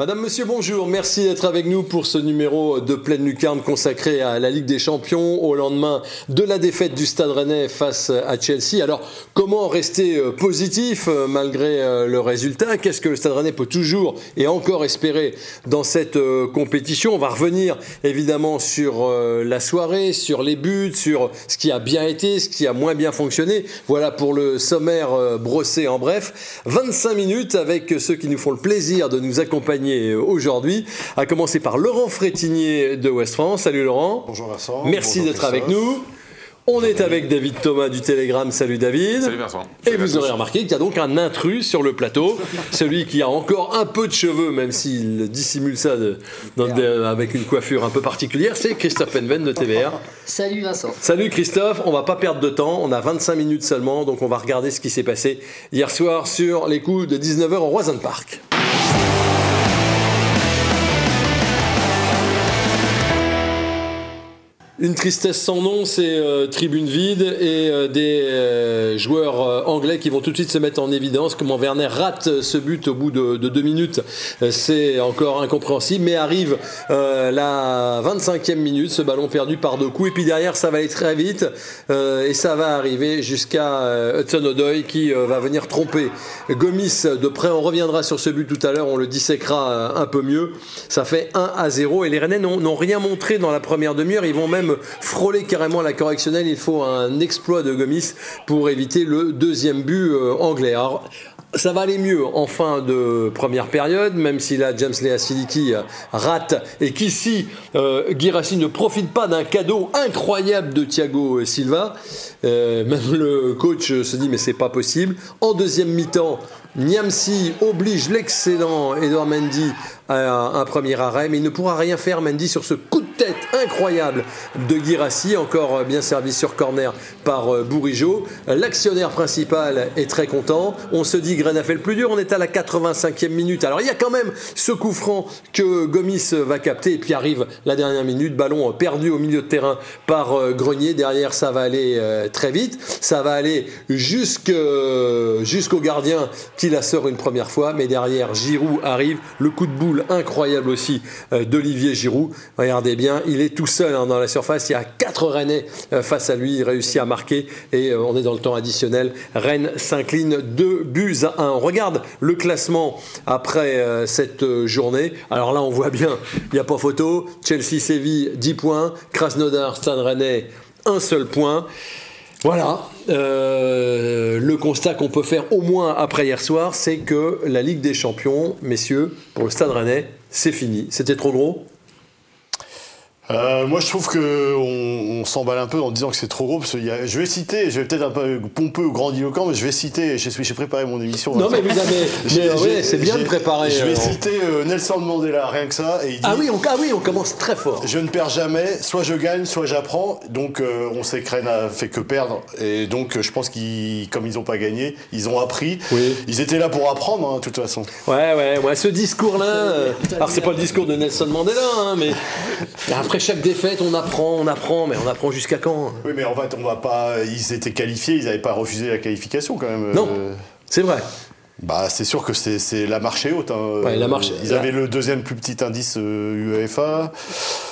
Madame, Monsieur, bonjour. Merci d'être avec nous pour ce numéro de pleine lucarne consacré à la Ligue des Champions au lendemain de la défaite du Stade Rennais face à Chelsea. Alors, comment rester euh, positif euh, malgré euh, le résultat? Qu'est-ce que le Stade Rennais peut toujours et encore espérer dans cette compétition? On va revenir évidemment sur la soirée, sur les buts, sur ce qui a bien été, ce qui a moins bien fonctionné. Voilà pour le sommaire brossé en bref. 25 minutes avec ceux qui nous font le plaisir de nous accompagner aujourd'hui, à commencer par Laurent Frétinier de West France. Salut Laurent. Bonjour Vincent. Merci d'être avec nous. On est avec David Thomas du Télégramme. Salut David. Salut Vincent. Et vous aurez remarqué qu'il y a donc un intrus sur le plateau, celui qui a encore un peu de cheveux, même s'il dissimule ça avec une coiffure un peu particulière, c'est Christophe Penven de TVR. Salut Vincent. Salut Christophe, on va pas perdre de temps, on a 25 minutes seulement, donc on va regarder ce qui s'est passé hier soir sur les coups de 19h au Roison Park. Une tristesse sans nom, c'est euh, tribune vide et euh, des euh, joueurs anglais qui vont tout de suite se mettre en évidence. Comment Werner rate ce but au bout de, deux minutes, c'est encore incompréhensible. Mais arrive la 25e minute, ce ballon perdu par deux coups. Et puis derrière, ça va aller très vite et ça va arriver jusqu'à Hudson O'Doy qui va venir tromper Gomis de près. On reviendra sur ce but tout à l'heure, on le disséquera un peu mieux. Ça fait 1 à 0 et les Rennais n'ont rien montré dans la première demi-heure. Ils vont même frôler carrément la correctionnelle. Il faut un exploit de Gomis pour éviter le deuxième but euh, anglais. Ça va aller mieux en fin de première période, même si là James Lea Siliki euh, rate et qu'ici euh, Girassi ne profite pas d'un cadeau incroyable de Thiago Silva. même le coach se dit mais c'est pas possible. En deuxième mi-temps, Niamsi oblige l'excellent Edouard Mendy à un premier arrêt, mais il ne pourra rien faire Mendy sur ce coup de tête incroyable de Girassi, encore bien servi sur corner par euh, Bourigeau. L'actionnaire principal est très content. On se dit Grain a fait le plus dur, on est à la 85e minute. Alors il y a quand même ce coup franc que Gomis va capter, et puis arrive la dernière minute, ballon perdu au milieu de terrain par euh, Grenier. Derrière, ça va aller euh, très vite. Ça va aller jusqu'au gardien qui la sort une première fois, mais derrière, Giroud arrive. Le coup de boule incroyable aussi euh, d'Olivier Giroud. Regardez bien, il est tout seul hein, dans la surface. Il y a quatre Rennais euh, face à lui. Il réussit à marquer et euh, on est dans le temps additionnel. Rennes s'incline 2 buts à 1. On regarde le classement après cette journée. Alors là, on voit bien, il n'y a pas photo. Chelsea-Séville, 10 points. Krasnodar, Stade Rennais, un seul point. Voilà, euh, le constat qu'on peut faire au moins après hier soir, c'est que la Ligue des Champions, messieurs, pour le Stade Rennais, c'est fini. C'était trop gros euh, moi, je trouve qu'on on, s'emballe un peu en disant que c'est trop gros. Parce que y a, je vais citer, je vais peut-être un peu pompeux ou grandiloquent, mais je vais citer. J'ai préparé mon émission. Non, mais vous avez. c'est bien de préparer. Je vais euh, citer euh, Nelson Mandela, rien que ça. Et il dit, ah, oui, on, ah oui, on commence très fort. Je ne perds jamais. Soit je gagne, soit j'apprends. Donc, on sait que Rennes a fait que perdre. Et donc, je pense qu'ils, comme ils n'ont pas gagné, ils ont appris. Oui. Ils étaient là pour apprendre, hein, de toute façon. Ouais, ouais, ouais. Ce discours-là. alors, c'est pas le discours de Nelson Mandela, hein, mais après après chaque défaite, on apprend, on apprend, mais on apprend jusqu'à quand Oui, mais en fait, on va pas. Ils étaient qualifiés, ils n'avaient pas refusé la qualification quand même. Non, c'est vrai. Bah, c'est sûr que c'est la marche est haute. Hein. la marche, ils avaient le deuxième plus petit indice euh, UEFA,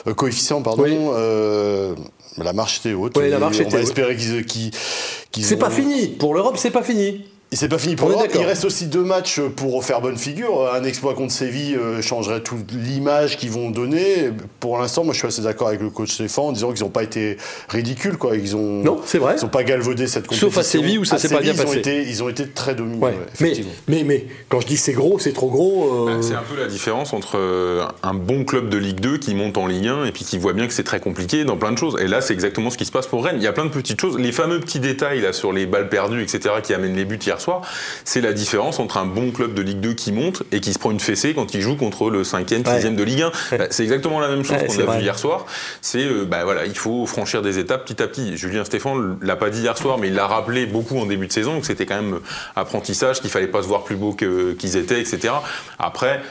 euh, coefficient, pardon. Euh, la marche était haute. la marche on va espérer qu'ils. qu'ils c'est pas fini. Pour l'Europe, c'est pas fini. C'est pas fini pour l'Europe. Il reste aussi deux matchs pour faire bonne figure. Un exploit contre Séville euh, changerait toute l'image qu'ils vont donner. Pour l'instant, moi, je suis assez d'accord avec le coach Stéphane en disant qu'ils n'ont pas été ridicules. Quoi. Ils ont, non, c'est vrai. Ils n'ont pas galvaudé cette compétition. Sauf à Séville où ça s'est pas bien passé. Ils ont, été, ils ont été très dominants. mais, mais, mais, quand je dis c'est gros, c'est trop gros. Euh, bah, c'est un peu la différence entre euh, un bon club de Ligue 2 qui monte en Ligue 1 et puis qui voit bien que c'est très compliqué dans plein de choses. Et là, c'est exactement ce qui se passe pour Rennes. Il y a plein de petites choses. Les fameux petits détails là, sur les balles perdues, etc., qui amènent les buts hier soir, c'est la différence entre un bon club de Ligue 2 qui monte et qui se prend une fessée quand il joue contre le 5e, 6e de Ligue 1. Bah, c'est exactement la même chose qu'on a vu hier soir. C'est, euh, bah, voilà, il faut franchir des étapes petit à petit. Julien Stéphane l'a pas dit hier soir, mais il l'a rappelé beaucoup en début de saison, que c'était quand même apprentissage, qu'il fallait pas se voir plus beau qu'ils étaient, etc. Après,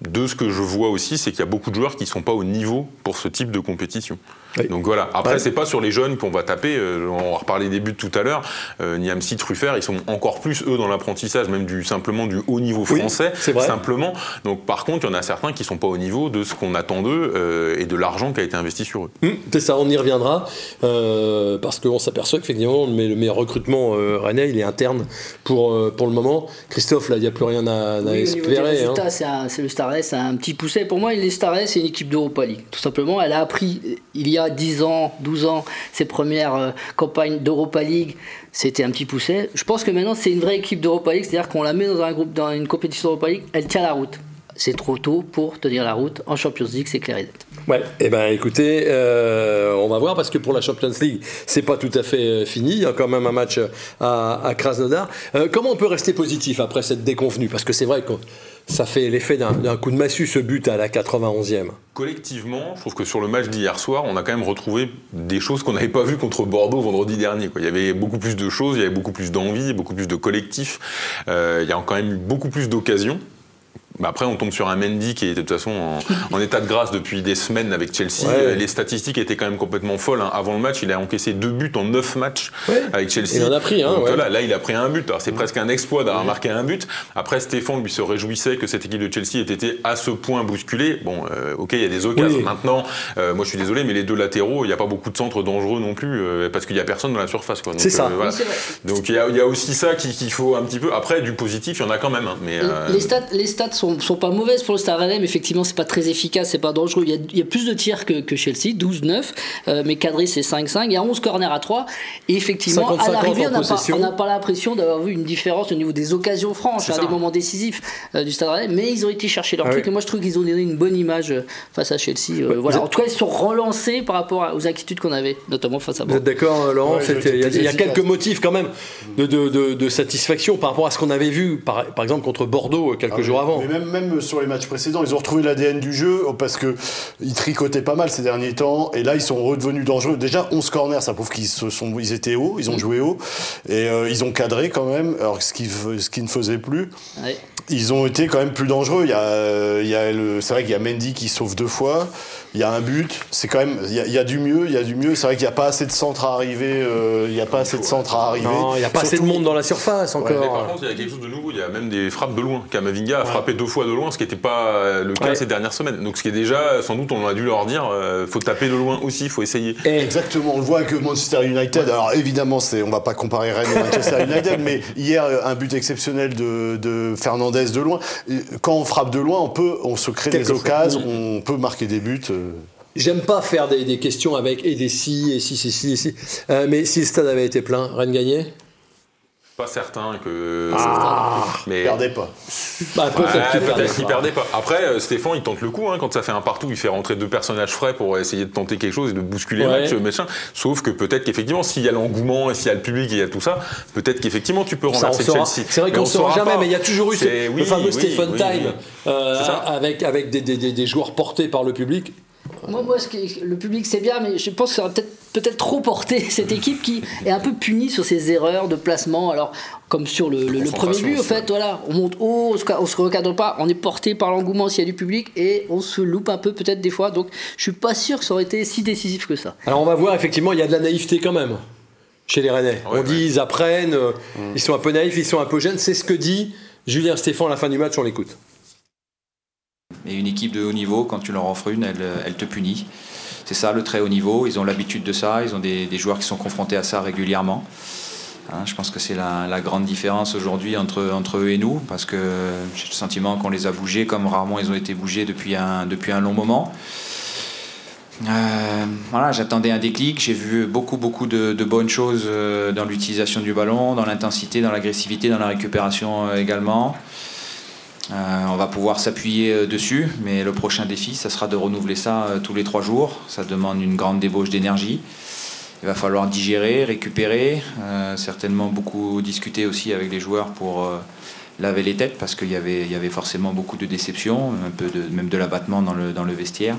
de ce que je vois aussi, c'est qu'il y a beaucoup de joueurs qui ne sont pas au niveau pour ce type de compétition. Donc voilà. Après, c'est pas sur les jeunes qu'on va taper. Euh, on va reparler des buts tout à l'heure. Euh, Niamsi, Truffert, ils sont encore plus eux dans l'apprentissage, même du simplement du haut niveau français. simplement. Donc par contre, il y en a certains qui sont pas au niveau de ce qu'on attend d'eux euh, et de l'argent qui a été investi sur eux. Hum, c'est ça. On y reviendra euh, parce qu'on s'aperçoit qu'effectivement, le meilleur recrutement René, il est interne pour pour le moment. Christophe, là, il n'y a plus rien à, oui, espérer. Hein. C'est le Stars, c'est un petit pousset. Pour moi, les Stars, c'est une équipe d'Europa League. Tout simplement, elle a appris il y a 10 ans, 12 ans, ses premières euh, campagnes d'Europa League, c'était un petit pousset. Je pense que maintenant, c'est une vraie équipe d'Europa League, c'est-à-dire qu'on la met dans un groupe, dans une compétition d'Europa League, elle tient la route. C'est trop tôt pour tenir la route. En Champions League, c'est clair et net. Ouais, et eh ben écoutez, euh, on va voir parce que pour la Champions League, c'est pas tout à fait euh, fini. Il y a quand même un match à, Krasnodar. comment on peut rester positif après cette déconvenue? Parce que c'est vrai que ça fait l'effet d'un coup de massue ce but à la 91e. Collectivement, je trouve que sur le match d'hier soir, on a quand même retrouvé des choses qu'on n'avait pas vues contre Bordeaux vendredi dernier. Il y avait beaucoup plus de choses, il y avait beaucoup plus d'envie, beaucoup plus de collectif. Euh, il y a quand même beaucoup plus d'occasions. Bah, après, on tombe sur un Mendy qui est de toute façon en, état de grâce depuis des semaines avec Chelsea. Les statistiques étaient quand même complètement folles. Hein. Avant le match, il a encaissé deux buts en neuf matchs avec Chelsea. Il en a pris un. là, il a pris un but. c'est presque un exploit d'avoir marqué un but. Après, Stéphane lui se réjouissait que cette équipe de Chelsea ait été à ce point bousculée. Bon, euh, ok, il y a des occasions. Maintenant, euh, moi je suis désolé, mais les deux latéraux, il n'y a pas beaucoup de centres dangereux non plus euh, parce qu'il n'y a personne dans la surface. C'est ça. Donc il y, a aussi ça qu'il faut un petit peu. Après, du positif, il y en a quand même. Hein, mais, les, stats, les stats sont sont, pas mauvaises pour le Star mais effectivement, c'est pas très efficace, c'est pas dangereux. Il y a, plus de tirs que, que Chelsea, 12-9, euh, mais cadré c'est 5-5. Il y a 11 corners à 3. Et effectivement, à l'arrivée, on n'a pas, l'impression d'avoir vu une différence au niveau des occasions franches, à hein, des moments décisifs euh, du Stade mais ils ont été chercher leur ah truc. Et moi, je trouve qu'ils ont donné une bonne image euh, face à Chelsea. voilà. En tout cas, ils sont relancés par rapport aux inquiétudes qu'on avait, notamment face à Vous êtes d'accord, Laurent Il y, a quelques motifs quand même de, de, de, satisfaction par rapport à ce qu'on avait vu, par, par, exemple, contre Bordeaux quelques ah jours avant. Même, même sur les matchs précédents, ils ont retrouvé l'ADN du jeu parce qu'ils tricotaient pas mal ces derniers temps et là ils sont redevenus dangereux. Déjà 11 corners, ça prouve qu'ils se sont, ils étaient hauts, ils ont joué haut et euh, ils ont cadré quand même, alors ce qui, ce qui ne faisait plus. Ils ont été quand même plus dangereux. Il y a, il y a le, c'est vrai qu'il y a Mendy qui sauve deux fois il y a un but, c'est quand même, il y, a, du mieux, il y a du mieux. C'est vrai qu'il n'y a pas assez de centre à arriver, euh, il n'y a pas assez de centre à arriver. Non, il n'y a pas assez de monde dans la surface encore. par contre, il y a quelque chose de nouveau, il y a même des frappes de loin. Kamavinga a frappé deux fois de loin, ce qui n'était pas le cas ces dernières semaines. Donc ce qui est déjà, sans doute, on a dû leur dire, euh, faut taper de loin aussi, il faut essayer. Exactement, on le voit que Manchester United, alors évidemment, c'est, on va pas comparer Rennes et Manchester United, mais hier, un but exceptionnel de, de, Fernandez de loin. Quand on frappe de loin, on peut, on se crée des occasions, on peut marquer des buts. J'aime pas faire des, questions avec et des si, et si, si, si, si. Euh, mais si le stade avait été plein, Rennes gagnait? Pas certain que. Ah, mais perdait pas. Bah, peut-être qu'il perdait, pas. Après, euh, Stéphane, il tente le coup. Hein, quand ça fait un partout, il fait rentrer deux personnages frais pour essayer de tenter quelque chose et de bousculer le match, machin. Sauf que peut-être qu'effectivement, s'il y a l'engouement et s'il y a le public et il y a tout ça, peut-être qu'effectivement, tu peux renverser Chelsea. C'est vrai qu'on ne saura jamais, mais il y a toujours eu le fameux Stephen Time euh, avec, avec des, des, des joueurs portés par le public. Moi, moi le public c'est bien, mais je pense que ça va peut-être peut-être trop porté cette équipe qui est un peu punie sur ses erreurs de placement. Alors, comme sur le, premier but, en fait, voilà, on monte haut, on se, se recadre pas, on est porté par l'engouement s'il y a du public et on se loupe un peu peut-être des fois. Donc, je suis pas sûr que ça aurait été si décisif que ça. Alors, on va voir, effectivement, il y a de la naïveté quand même chez les Rennais. on dit, ils apprennent, euh, mm. ils sont un peu naïfs, ils sont un peu jeunes. C'est ce que dit Julien Stéphane à la fin du match, on l'écoute. Et une équipe de haut niveau, quand tu leur offres une, elle, te punit. C'est ça le très haut niveau. Ils ont l'habitude de ça. Ils ont des, joueurs qui sont confrontés à ça régulièrement. Hein, je pense que c'est la, grande différence aujourd'hui entre, eux et nous, parce que j'ai le sentiment qu'on les a bougés comme rarement ils ont été bougés depuis un, depuis un long moment. Euh, voilà, j'attendais un déclic. J'ai vu beaucoup, beaucoup de, bonnes choses euh, dans l'utilisation du ballon, dans l'intensité, dans l'agressivité, dans la récupération euh, également. Euh, on va pouvoir s'appuyer euh, dessus, mais le prochain défi, ça sera de renouveler ça euh, tous les trois jours. Ça demande une grande débauche d'énergie. il va falloir digérer, récupérer, certainement beaucoup discuter aussi avec les joueurs pour laver les têtes parce qu'il y avait, forcément beaucoup de déceptions, même de l'abattement dans le vestiaire.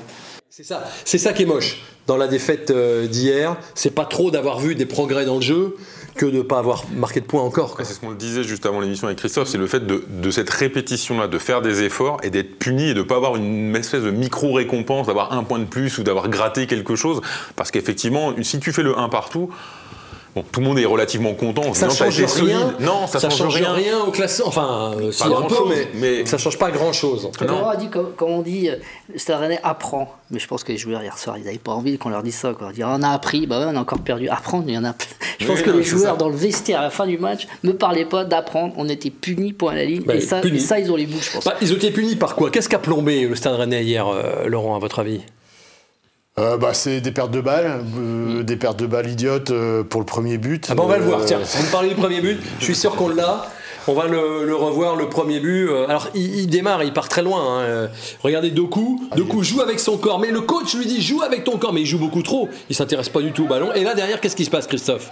C'est ça, c'est ça qui est moche dans la défaite euh, d'hier. C'est pas trop d'avoir vu des progrès dans le jeu que de ne pas avoir marqué de points encore. C'est ce qu'on disait juste avant l'émission avec Christophe, c'est le fait de, de cette répétition-là, de faire des efforts et d'être puni et de ne pas avoir une espèce de micro-récompense, d'avoir un point de plus ou d'avoir gratté quelque chose. Parce qu'effectivement, si tu fais le 1 partout, Bon, tout le monde est relativement content. Ça change rien. Non, ça, change, rien. rien au classement. Enfin, euh, si un peu, mais, mais, ça change pas grand chose. On a dit, comme, on dit, euh, Stade Rennais apprend. Mais je pense que les joueurs hier soir, ils n'avaient pas envie qu'on leur dise ça. Quoi. Dire, on a appris, bah ouais, on a encore perdu. Apprendre, il y en a. Je pense que les joueurs dans le vestiaire à la fin du match ne parlaient pas d'apprendre. On était punis pour la ligne. Bah, et, ça, ça, ils ont les bouches, je pense. Bah, ils ont été punis par quoi? Qu'est-ce qu'a plombé le Stade Rennais hier, euh, Laurent, à votre avis? Euh, bah, c'est des pertes de balles, euh, des pertes de balles idiotes euh, pour le premier but. Ah bah on va le voir, tiens, vous me parlez du premier but, je suis sûr qu'on l'a. On va le, revoir, le premier but. Alors, il, démarre, il part très loin. Hein. Regardez Doku. Ah, Doku joue avec son corps. Mais le coach lui dit joue avec ton corps. Mais il joue beaucoup trop. Il s'intéresse pas du tout au ballon. Et là, derrière, qu'est-ce qui se passe, Christophe?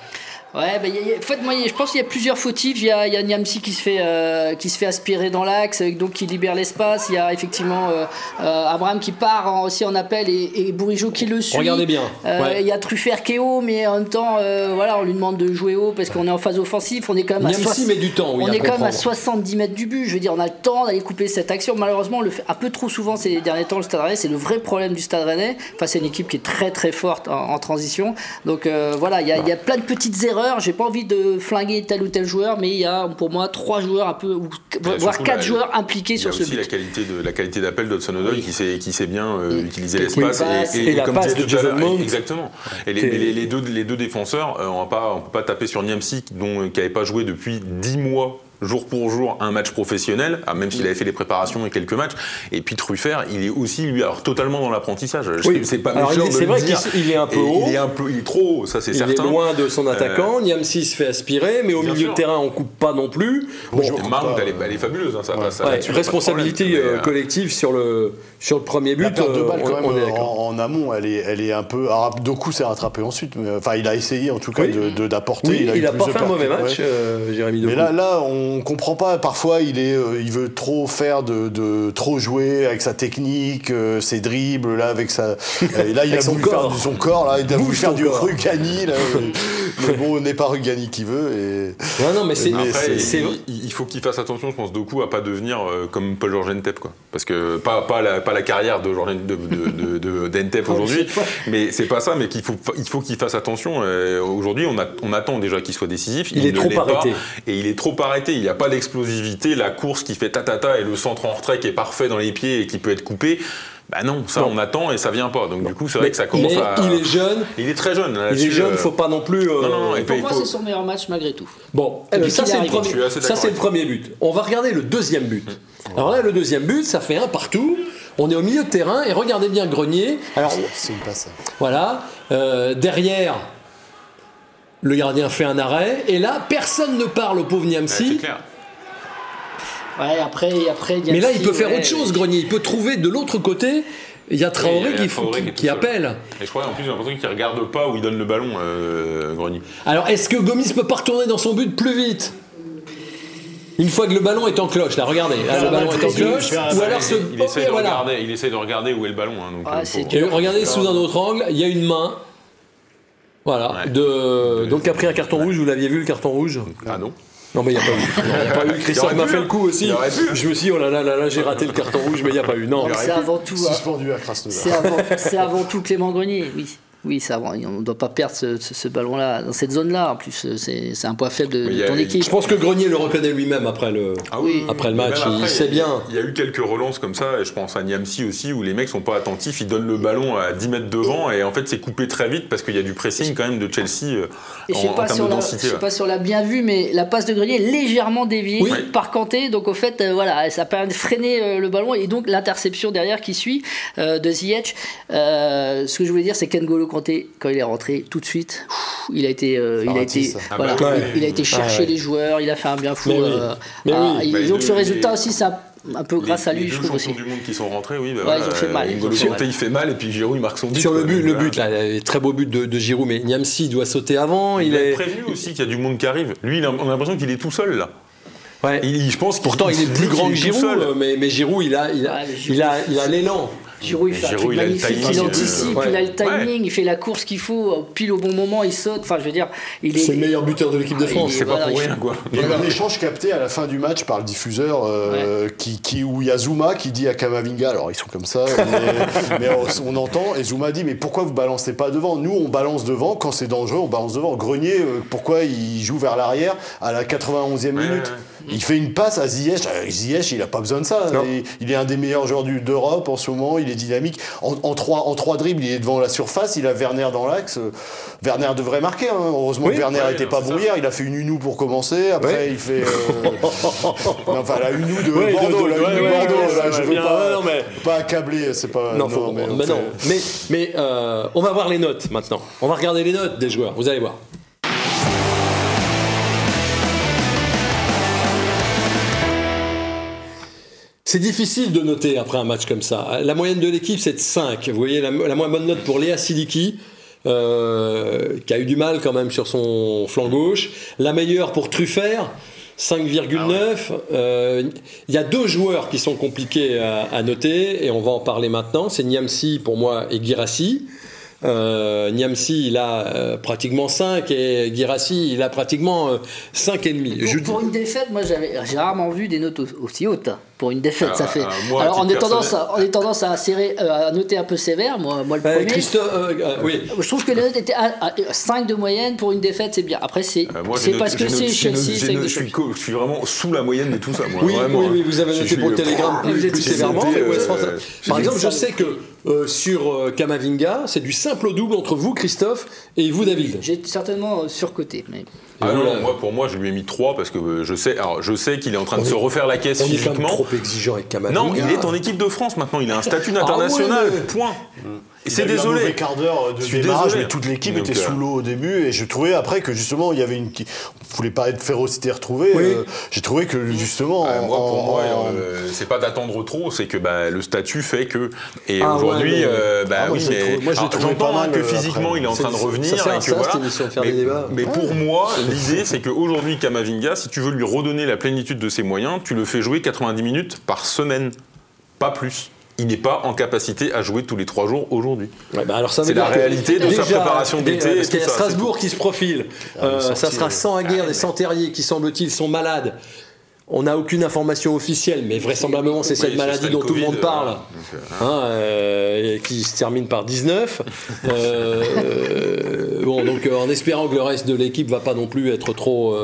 Ouais, bah, en fait, moi, je pense qu'il y a plusieurs fautifs. Il y a, il y a Niamsi qui se fait, euh, qui se fait aspirer dans l'axe, donc qui libère l'espace. Il y a effectivement euh, euh, Abraham qui part aussi en appel et, et Bourigeau qui le suit. Regardez bien. Il y a Truffert qui est haut, mais en même temps, voilà, on lui demande de jouer haut parce qu'on est en phase offensive. On est quand même à, Niamsi met du temps, oui, on est quand même à 70 mètres du but. Je veux dire, on a le temps d'aller couper cette action. Malheureusement, on le fait un peu trop souvent ces derniers temps. Le Stade Rennais, c'est le vrai problème du Stade Rennais. Enfin, c'est une équipe qui est très très forte en, transition. Donc voilà, il y, a, il y a plein de petites erreurs. J'ai pas envie de flinguer tel ou tel joueur, mais il y a pour moi trois joueurs un peu, ou, voire quatre joueurs impliqués sur ce but. Il y a aussi la qualité de la qualité d'appel d'Hudson Odoi qui sait qui sait bien euh, utiliser l'espace et, la passe de Jason Exactement. Et les, deux les deux défenseurs, euh, on va pas on peut pas taper sur Niamsi dont qui n'avait pas joué depuis 10 mois jour pour jour un match professionnel, ah, même s'il avait fait les préparations et quelques matchs. Et puis Truffert, il est aussi lui alors totalement dans l'apprentissage. Oui, c'est pas C'est vrai qu'il est un peu haut. Il est un peu, il est trop haut, ça c'est certain. Il est loin de son euh, attaquant. Niamsi se fait aspirer, mais au milieu de terrain on coupe pas non plus. Bon, Marc, elle, est fabuleuse. Hein, ça, ouais. responsabilité euh, euh, collective sur le sur le premier but. La perte de balle quand même en, amont, elle est elle est un peu. Alors Doku s'est rattrapé ensuite, enfin il a essayé en tout cas d'apporter. Il a pas fait un mauvais match, Jérémy Doku. Mais là là on on comprend pas. Parfois, il est, euh, il veut trop faire de, trop jouer avec sa technique, euh, ses dribbles là avec sa. et là, il a voulu corps. faire son corps là, il a voulu faire du Rugani là. mais bon, on n'est pas Rugani qui veut. Et, non, non, mais c'est. Il, faut qu'il fasse attention, je pense, Doku à pas devenir euh, comme Paul Georges Entep quoi. Parce que pas, pas la, pas la carrière de Georges de, de, d'Entep aujourd'hui, mais c'est pas ça, mais qu'il faut, il faut qu'il fasse attention. aujourd'hui, on, a, on attend déjà qu'il soit décisif. Il, est trop arrêté. et il est trop arrêté. Il n'y a pas l'explosivité, la course qui fait ta-ta-ta et le centre en retrait qui est parfait dans les pieds et qui peut être coupé. Bah non, ça on attend et ça vient pas. Donc du coup, c'est vrai que ça commence mais à. Il est jeune. Il est très jeune. Il est jeune, euh, faut pas non plus. Euh... Non, non, non, pour moi, c'est son meilleur match malgré tout. Bon, ça c'est le, premier... ça, c'est le premier but. On va regarder le deuxième but. Mmh. Alors là, le deuxième but, ça fait un partout. On est au milieu de terrain et regardez bien Grenier. Alors, c'est une passe. Voilà. Euh, derrière, le gardien fait un arrêt. Et là, personne ne parle au pauvre Niamsi. c'est clair. Ouais, après, après Mais là, il peut faire autre chose, Grenier. Il peut trouver de l'autre côté. Il y a Traoré, qui, qui, appelle. Et je crois en plus, j'ai l'impression qu'il ne regarde pas où il donne le ballon, euh, Grenier. Alors, est-ce que Gomis peut pas retourner dans son but plus vite? Une fois que le ballon est en cloche, là, regardez, le ballon est en cloche. Ou alors ce... il, essaie de regarder, il essaie de regarder où est le ballon. Hein, donc, ah, euh, regardez sous un autre angle, il y a une main. Voilà. De... Donc, a pris un carton rouge, vous l'aviez vu le carton rouge? Ah non. Non, mais il n'y a pas eu. Il n'y a pas eu. Christophe m'a fait le coup aussi. Je me suis dit, oh là là là là, j'ai raté le carton rouge, mais il n'y a pas eu. Non. C'est avant tout. Suspendu à C'est avant, avant tout Clément Grenier, oui. Oui, ça, on ne doit pas perdre ce, ballon-là, dans cette zone-là. En plus, c'est un point faible de, ton équipe. Je pense que Grenier le reconnaît lui-même après le, ah oui. après le match. il sait bien. Il y a eu quelques relances comme ça, et je pense à Niamsi aussi, où les mecs sont pas attentifs, ils donnent le ballon à 10 mètres devant, et en fait, c'est coupé très vite parce qu'il y a du pressing quand même de Chelsea euh, en, je sais pas termes de densité. Je sais pas si on l'a bien vu, mais la passe de Grenier est légèrement déviée par Kanté, donc au fait, euh, voilà, ça permet de freiner euh, le ballon, et donc l'interception derrière qui suit de Ziyech. ce que je voulais dire, c'est qu'Engolo Kanté, quand il est rentré tout de suite. il a été, euh, il a été, voilà, il, a été chercher les joueurs, il a fait un bien fou. Euh, ah, donc ce résultat aussi, ça, un peu grâce à lui, je trouve aussi. du monde qui sont rentrés, oui. Bah ils ont fait mal. il fait mal et puis Giroud il marque son but. Sur le but, le but là, très beau but de, Giroud, mais Niamsi doit sauter avant. Il, est prévenu aussi qu'il y a du monde qui arrive. Lui, on a l'impression qu'il est tout seul là. Ouais. je pense Pourtant, il, est plus grand que Giroud, mais, mais Giroud, il a, il a, il a, il a l'élan. Giroud, il fait un truc magnifique, il, anticipe, il a le timing, il fait la course qu'il faut, pile au bon moment, il saute. Enfin, je veux dire, il est. C'est le meilleur buteur de l'équipe de France. C'est pas pour rien, quoi. Il y a eu un échange capté à la fin du match par le diffuseur, euh, qui, qui, où il y a Zuma qui dit à Kamavinga, alors ils sont comme ça, mais, on, entend, et Zuma dit, mais pourquoi vous balancez pas devant? Nous, on balance devant, quand c'est dangereux, on balance devant. Grenier, euh, pourquoi il joue vers l'arrière à la 91e minute? Il fait une passe à Ziyech. Euh, Ziyech, il a pas besoin de ça. Il, est un des meilleurs joueurs d'Europe en ce moment, il est dynamique. En, trois, en trois dribbles, il est devant la surface, il a Werner dans l'axe. Werner devrait marquer. Hein. Heureusement que Werner n'était pas bon hier. Il a fait une Unou pour commencer. Après, il fait. Euh, enfin, la Unou de Bordeaux. la Unou de Bordeaux. Là, je veux pas, non, mais... pas accabler. C'est pas. Non, mais, non. mais, mais euh, on va voir les notes maintenant. On va regarder les notes des joueurs. Vous allez voir. C'est difficile de noter après un match comme ça. La moyenne de l'équipe, c'est de 5. Vous voyez, la, moins bonne note pour Léa Sidiki, euh, qui a eu du mal quand même sur son flanc gauche. La meilleure pour Truffert, 5,9. Ah euh, il y a deux joueurs qui sont compliqués à, noter, et on va en parler maintenant. C'est Niamsi pour moi et Girassi. Euh, Niamsi, il a euh, pratiquement 5 et Girassi, il a pratiquement 5,5. Pour, pour une défaite, moi j'ai rarement vu des notes aussi hautes pour une défaite, ça ah, fait. Ah, Alors on est, tendance à, on est tendance à, serrer, euh, à noter un peu sévère, moi, moi le bah, premier. Euh, oui. Je trouve que les notes étaient à, 5 de moyenne pour une défaite, c'est bien. Après, c'est c'est parce que c'est Chelsea. Je suis, je suis vraiment sous la moyenne de tout ça, moi. Oui, oui, oui, vous avez noté pour le Telegram plus, plus sévèrement. Par exemple, je sais que sur Kamavinga, c'est du simple au double entre vous, Christophe, et vous, David. J'ai certainement surcoté. Mais... Ah non, moi, pour moi, je lui ai mis 3 parce que je sais, alors, je sais qu'il est en train de se refaire la caisse physiquement. trop exigeant avec Kamavinga. Non, il est en équipe de France maintenant. Il a un statut ah international. Point. Et c'est désolé. Un quart d'heure de démarrage, mais toute l'équipe était sous euh, l'eau au début. Et je trouvais après que justement, il y avait une. On voulait parler de férocité retrouvée. Euh, j'ai trouvé que justement. moi, pour moi, euh, c'est pas d'attendre trop, c'est que bah, le statut fait que. Et ah aujourd'hui, bah ah, oui. Moi, j'entends que physiquement, il est en train de revenir. et que voilà. Mais pour moi, l'idée, c'est qu'aujourd'hui, Kamavinga, si tu veux lui redonner la plénitude de ses moyens, tu le fais jouer 90 minutes par semaine, pas plus il n'est pas en capacité à jouer tous les trois jours aujourd'hui. Ouais, bah c'est la réalité de sa préparation d'été. Parce qu'il y a Strasbourg qui se profile. Ah, euh, ça sera sans Aguerre, des sans Terrier qui semble-t-il sont malades. On n'a aucune information officielle, mais vraisemblablement c'est cette maladie dont tout le monde euh, parle, euh, hein, euh, qui se termine par 19. bon, donc en espérant que le reste de l'équipe va pas non plus être trop,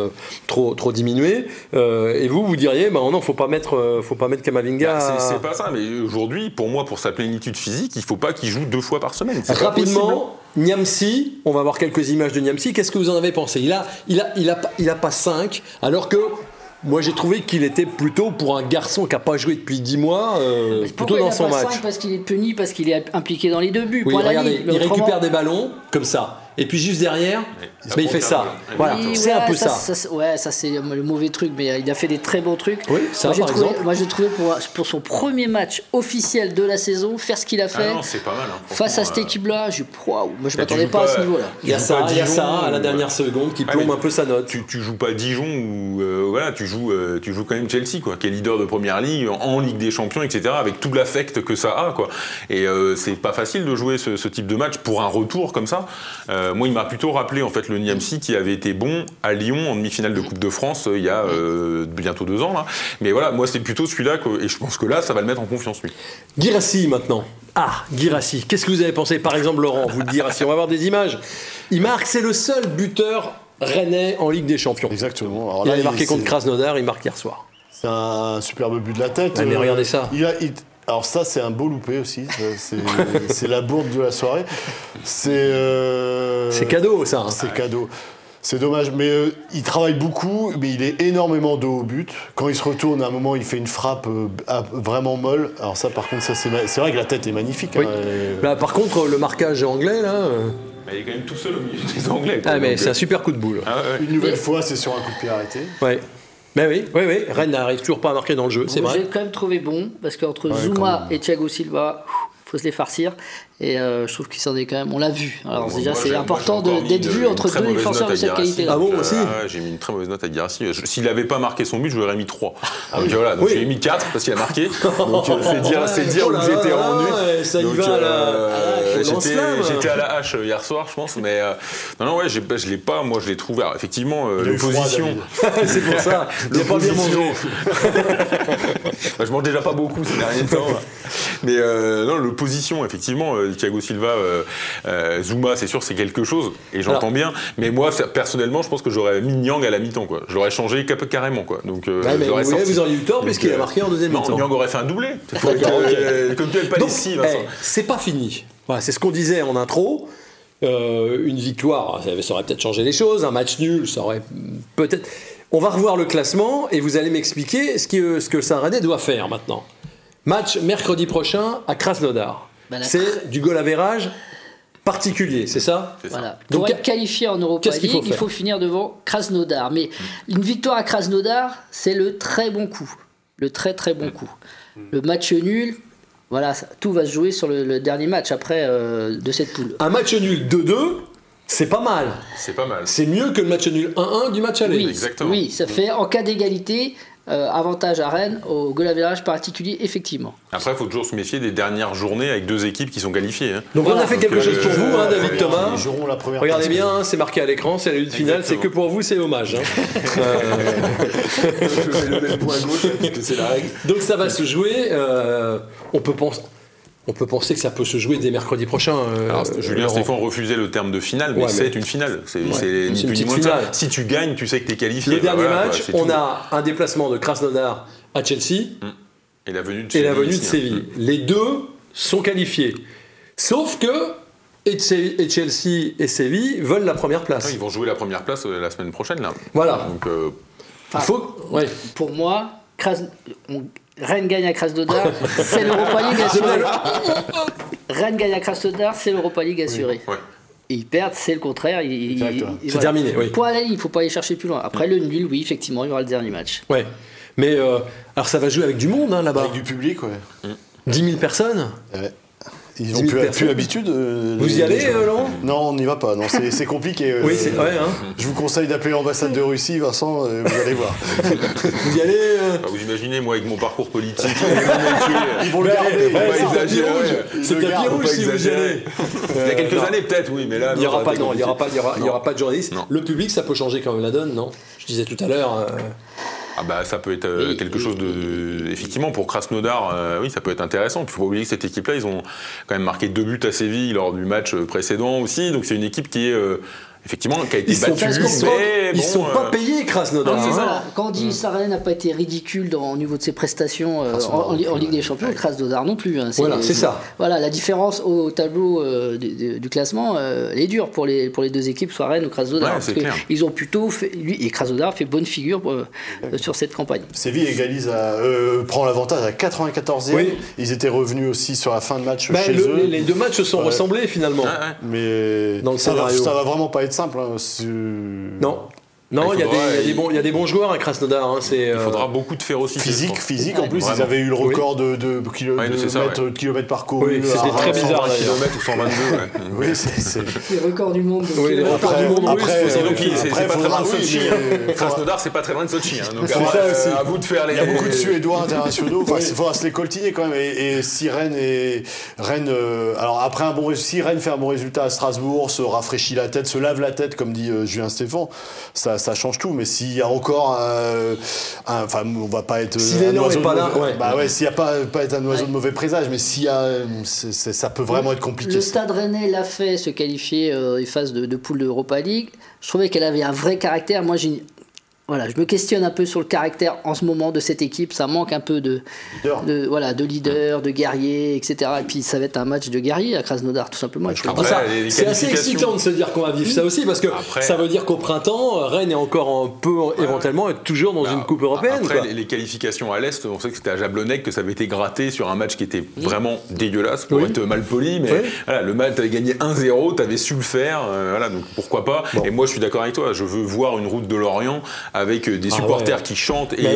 trop, trop diminué. et vous, vous diriez, bah non, faut pas mettre, faut pas mettre Kamavinga. Bah, c'est pas ça, mais aujourd'hui, pour moi, pour sa plénitude physique, il faut pas qu'il joue deux fois par semaine. Rapidement. Niamsi, on va voir quelques images de Niamsi. Qu'est-ce que vous en avez pensé? Il a, il a, il a, il a pas 5, alors que moi, j'ai trouvé qu'il était plutôt pour un garçon qui n'a pas joué depuis 10 mois, euh, plutôt dans son match. Parce qu'il est puni, parce qu'il est impliqué dans les deux buts. Oui, regardez, il récupère des ballons comme ça. Et puis juste derrière, mais il fait ça. Voilà, c'est un peu ça. ouais, ça c'est le mauvais truc, mais il a fait des très beaux trucs. Oui, ça moi, par trouvé, exemple. Moi j'ai trouvé pour, pour son premier match officiel de la saison, faire ce qu'il a fait. Ah c'est pas mal. Hein, face à cette euh, équipe-là, je moi je m'attendais pas, à ce niveau-là. Il y a ça, il y a ça à la dernière seconde qui ah, plombe un peu sa note. Tu, tu joues pas Dijon ou euh, voilà, tu joues, euh, tu joues quand même Chelsea quoi, qui est leader de première ligue en Ligue des Champions, etc. Avec tout l'affect que ça a quoi. Et c'est pas facile de jouer ce, type de match pour un retour comme ça. Moi, il m'a plutôt rappelé en fait le Niamsi qui avait été bon à Lyon en demi-finale de Coupe de France euh, il y a euh, bientôt deux ans. Là. Mais voilà, moi c'est plutôt celui-là et je pense que là ça va le mettre en confiance lui. Girassi maintenant. Ah, Girassi. Qu'est-ce que vous avez pensé? Par exemple, Laurent, vous le Girassi, on va avoir des images. Il marque, c'est le seul buteur rennais en Ligue des Champions. Exactement. Alors là, il a marqué contre Krasnodar, il marque hier soir. C'est un superbe but de la tête. mais regardez ça. Il a, alors ça, c'est un beau loupé aussi. C'est la bourde de la soirée. C'est euh, C'est cadeau, ça. Hein. C'est cadeau. C'est dommage, mais euh, il travaille beaucoup, mais il est énormément dos au but. Quand il se retourne, à un moment, il fait une frappe euh, vraiment molle. Alors ça, par contre, ça c'est vrai que la tête est magnifique. Hein, bah, par contre, le marquage anglais, là... il est quand même tout seul au milieu des Anglais. ah, mais c'est un super coup de boule. Ah, une nouvelle fois, c'est sur un coup de pied arrêté. Ouais. Ben oui, oui, oui. Rennes n'arrive toujours pas à marquer dans le jeu, c'est vrai. J'ai quand même trouvé bon, parce qu'entre Zuma et Thiago Silva, faut se les farcir. Et euh, je trouve qu'il s'en est quand même. On l'a vu. Alors déjà, c'est important d'être vu entre deux défenseurs de cette qualité. Ah bon aussi ah J'ai mis une très mauvaise note à Guirassi. S'il n'avait pas marqué son but, je lui aurais mis 3. Ah donc voilà, donc j'ai mis 4 parce qu'il a marqué. Donc euh, c'est dire, c'est dire où j'étais rendu. Ça y va là. J'étais à la hache euh, hier soir, je pense. Mais non, non, ouais, je l'ai pas. Moi, je l'ai trouvé. effectivement, l'opposition. c'est pour ça. Il pas bien mangé. Je mange déjà pas beaucoup ces derniers temps. Mais non, l'opposition, effectivement Thiago Silva, euh, euh, Zuma, c'est sûr, c'est quelque chose, et j'entends bien. Mais moi, personnellement, je pense que j'aurais mis Nyang à la mi-temps, quoi. J'aurais changé carrément, quoi. Donc, euh, mais vous, auriez eu tort puisqu'il a marqué en deuxième mi-temps. Nyang aurait fait un doublé. comme tu pas ici, eh, c'est pas fini. Voilà, c'est ce qu'on disait en intro. une victoire, ça aurait peut-être changé les choses. Un match nul, ça aurait peut-être. On va revoir le classement et vous allez m'expliquer ce, que, ce que Saint-René doit faire maintenant. Match mercredi prochain à Krasnodar. Bah, c'est du goal verrage particulier, c'est ça Voilà. Pour être qualifié en Europa League, il faut finir devant Krasnodar. Mais une victoire à Krasnodar, c'est le très bon coup. Le très très bon coup. Le match nul, voilà, tout va se jouer sur le, dernier match après euh, de cette poule. Un match nul 2-2, c'est pas mal. C'est pas mal. C'est mieux que le match nul 1-1 du match aller. Oui, Exactement. Oui, ça fait en cas d'égalité, euh, avantage à Rennes au goal average particulier, effectivement. Après, il faut toujours se méfier des dernières journées avec deux équipes qui sont qualifiées. Hein. Donc on a fait quelque chose pour vous, hein, David Thomas. Regardez bien, hein, c'est marqué à l'écran, c'est la lutte finale, c'est que pour vous, c'est hommage. Je vais le point gauche, parce que c'est la règle. Donc ça va se jouer, euh, on peut penser on peut penser que ça peut se jouer dès mercredi prochain. Euh, Alors, Julien Stéphane refusait le terme de finale, mais c'est une finale. C'est une finale. Si tu gagnes, tu sais que tu es qualifié. Le dernier match, on a un déplacement de Krasnodar à Chelsea mm. et la venue de et La venue de Séville. Mm. Les deux sont qualifiés. Sauf que et Chelsea et Séville veulent la première place. ils vont jouer la première place euh, la semaine prochaine. Là. Voilà. Donc, euh, il faut... Pour moi, Rennes gagne à Krasnodar, c'est l'Europa League assurée. Rennes gagne à Krasnodar, c'est l'Europa League assurée. Et ils perdent, c'est le contraire. C'est terminé. Oui. Point à la ligne, il ne faut pas aller chercher plus loin. Après le nul, oui, effectivement, il y aura le dernier match. Ouais. Mais euh, alors ça va jouer avec du monde hein, là-bas. Avec du public, ouais. 10 000 personnes ouais. Ils n'ont plus, plus, l'habitude. Euh, vous y allez, euh, Laurent? Non, on n'y va pas. Non, c'est compliqué. Euh, oui, c'est vrai. Hein. Je vous conseille d'appeler l'ambassade de Russie, Vincent. vous allez voir. vous y allez bah, Vous imaginez, moi, avec mon parcours politique, ils vont le garder. C'est tapis rouge si vous y allez. Il y a quelques années, peut-être, oui, mais là. Il n'y aura pas, il y aura pas, il y aura pas de journalistes. Le public, ça peut changer quand même la donne, non? Je disais tout à l'heure. Ah bah ça peut être euh, quelque chose de effectivement pour Krasnodar euh, oui ça peut être intéressant. Il faut pas oublier que cette équipe là ils ont quand même marqué deux buts à Séville lors du match précédent aussi donc c'est une équipe qui est euh, effectivement, qui a été ils battu. Sont ils sont pas euh, payés, Krasnodar. Hein. Quand on dit Sarren n'a pas été ridicule dans, au niveau de ses prestations euh, en, Ligue des Champions, Krasnodar non plus. Hein. voilà, c'est ça. Voilà, la différence au tableau euh, du, classement, elle est dure pour les, pour les deux équipes, soit Rennes ou Krasnodar. parce ils ont plutôt fait, lui et Krasnodar fait bonne figure sur cette campagne. Séville égalise à, prend l'avantage à 94e. Ils étaient revenus aussi sur la fin de match ben, chez eux. Les deux matchs se sont ressemblés finalement. Mais dans le ça, va, ça va vraiment pas être simple. Hein, non. Non, il y, y, a des bons joueurs à Krasnodar. Hein, il euh, faudra beaucoup de férocité. Physique, physique. En plus, ils avaient eu le record de, de, kilomètres, parcours. c'était très bizarre. Kilomètres ou 122. oui, c'est. Les records du monde. Oui, les records du monde. Après, c'est pas très loin de Sochi. Krasnodar, c'est pas très loin de Sochi. À vous de faire les. Il y a beaucoup de Suédois internationaux. Il faudra se les coltiner quand même. Et si Rennes et Rennes, euh, alors après un bon, si Rennes fait un bon résultat à Strasbourg, se rafraîchit la tête, se lave la tête, comme dit euh, Julien Stéphane, ça ça change tout. Mais s'il y a encore un, enfin, on va pas être un oiseau pas là, bah ouais, s'il y a pas pas être un oiseau de mauvais présage, mais s'il y a, ça peut vraiment être compliqué. Le Stade Rennais l'a fait, se qualifier euh, les phases de, de poule d'Europa League. Je trouvais qu'elle avait un vrai caractère. Moi, j'ai voilà, je me questionne un peu sur le caractère en ce moment de cette équipe. Ça manque un peu de, leader. de voilà, de leader, de guerrier, etc. Et puis ça va être un match de guerrier à Krasnodar, tout simplement. c'est assez excitant de se dire qu'on va vivre ça aussi, parce que ça veut dire qu'au printemps, Rennes est encore un peu éventuellement être toujours dans bah, une coupe européenne. Après, Les, qualifications à l'est, on sait que c'était à Jablonec que ça avait été gratté sur un match qui était vraiment dégueulasse pour être mal poli, mais voilà, le match t'avais gagné 1-0, t'avais su le faire, euh, voilà, donc pourquoi pas. Et moi, je suis d'accord avec toi. Je veux voir une route de Lorient avec des ah supporters qui chantent et, bah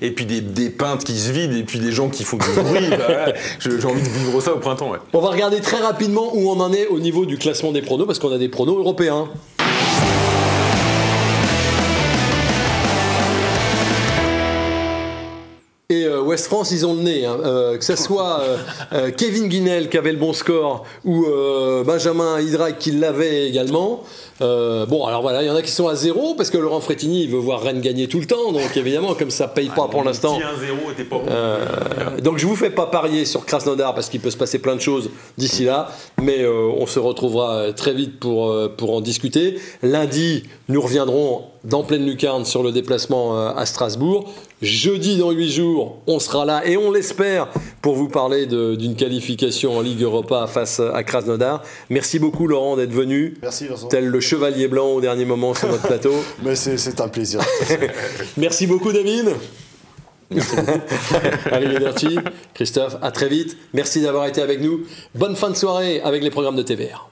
et, puis des, des, peintes qui se vident et puis des gens qui font du bruit. Bah j'ai envie de vivre ça au printemps. Ouais. On va regarder très rapidement où on en est au niveau du classement des pronos parce qu'on a des pronos européens. West France, ils ont le nez. Hein. Euh, que ce soit euh, Kevin Guinel qui avait le bon score ou Benjamin Hydrac qui l'avait également. bon, alors voilà, il y en a qui sont à zéro parce que Laurent Frétini il veut voir Rennes gagner tout le temps. Donc évidemment, comme ça paye pas ah, pour l'instant. donc je vous fais pas parier sur Krasnodar parce qu'il peut se passer plein de choses d'ici là. Mais on se retrouvera très vite pour, pour en discuter. Lundi, nous reviendrons dans pleine lucarne sur le déplacement à Strasbourg. Jeudi, dans 8 jours, on sera là et on l'espère pour vous parler d'une qualification en Ligue Europa face à Krasnodar. Merci beaucoup, Laurent, d'être venu. Merci, Vincent. Tel le chevalier blanc au dernier moment sur notre plateau. Mais c'est un plaisir. Merci beaucoup, David. Merci Arrivederci. Christophe, à très vite. Merci d'avoir été avec nous. Bonne fin de soirée avec les programmes de TVR.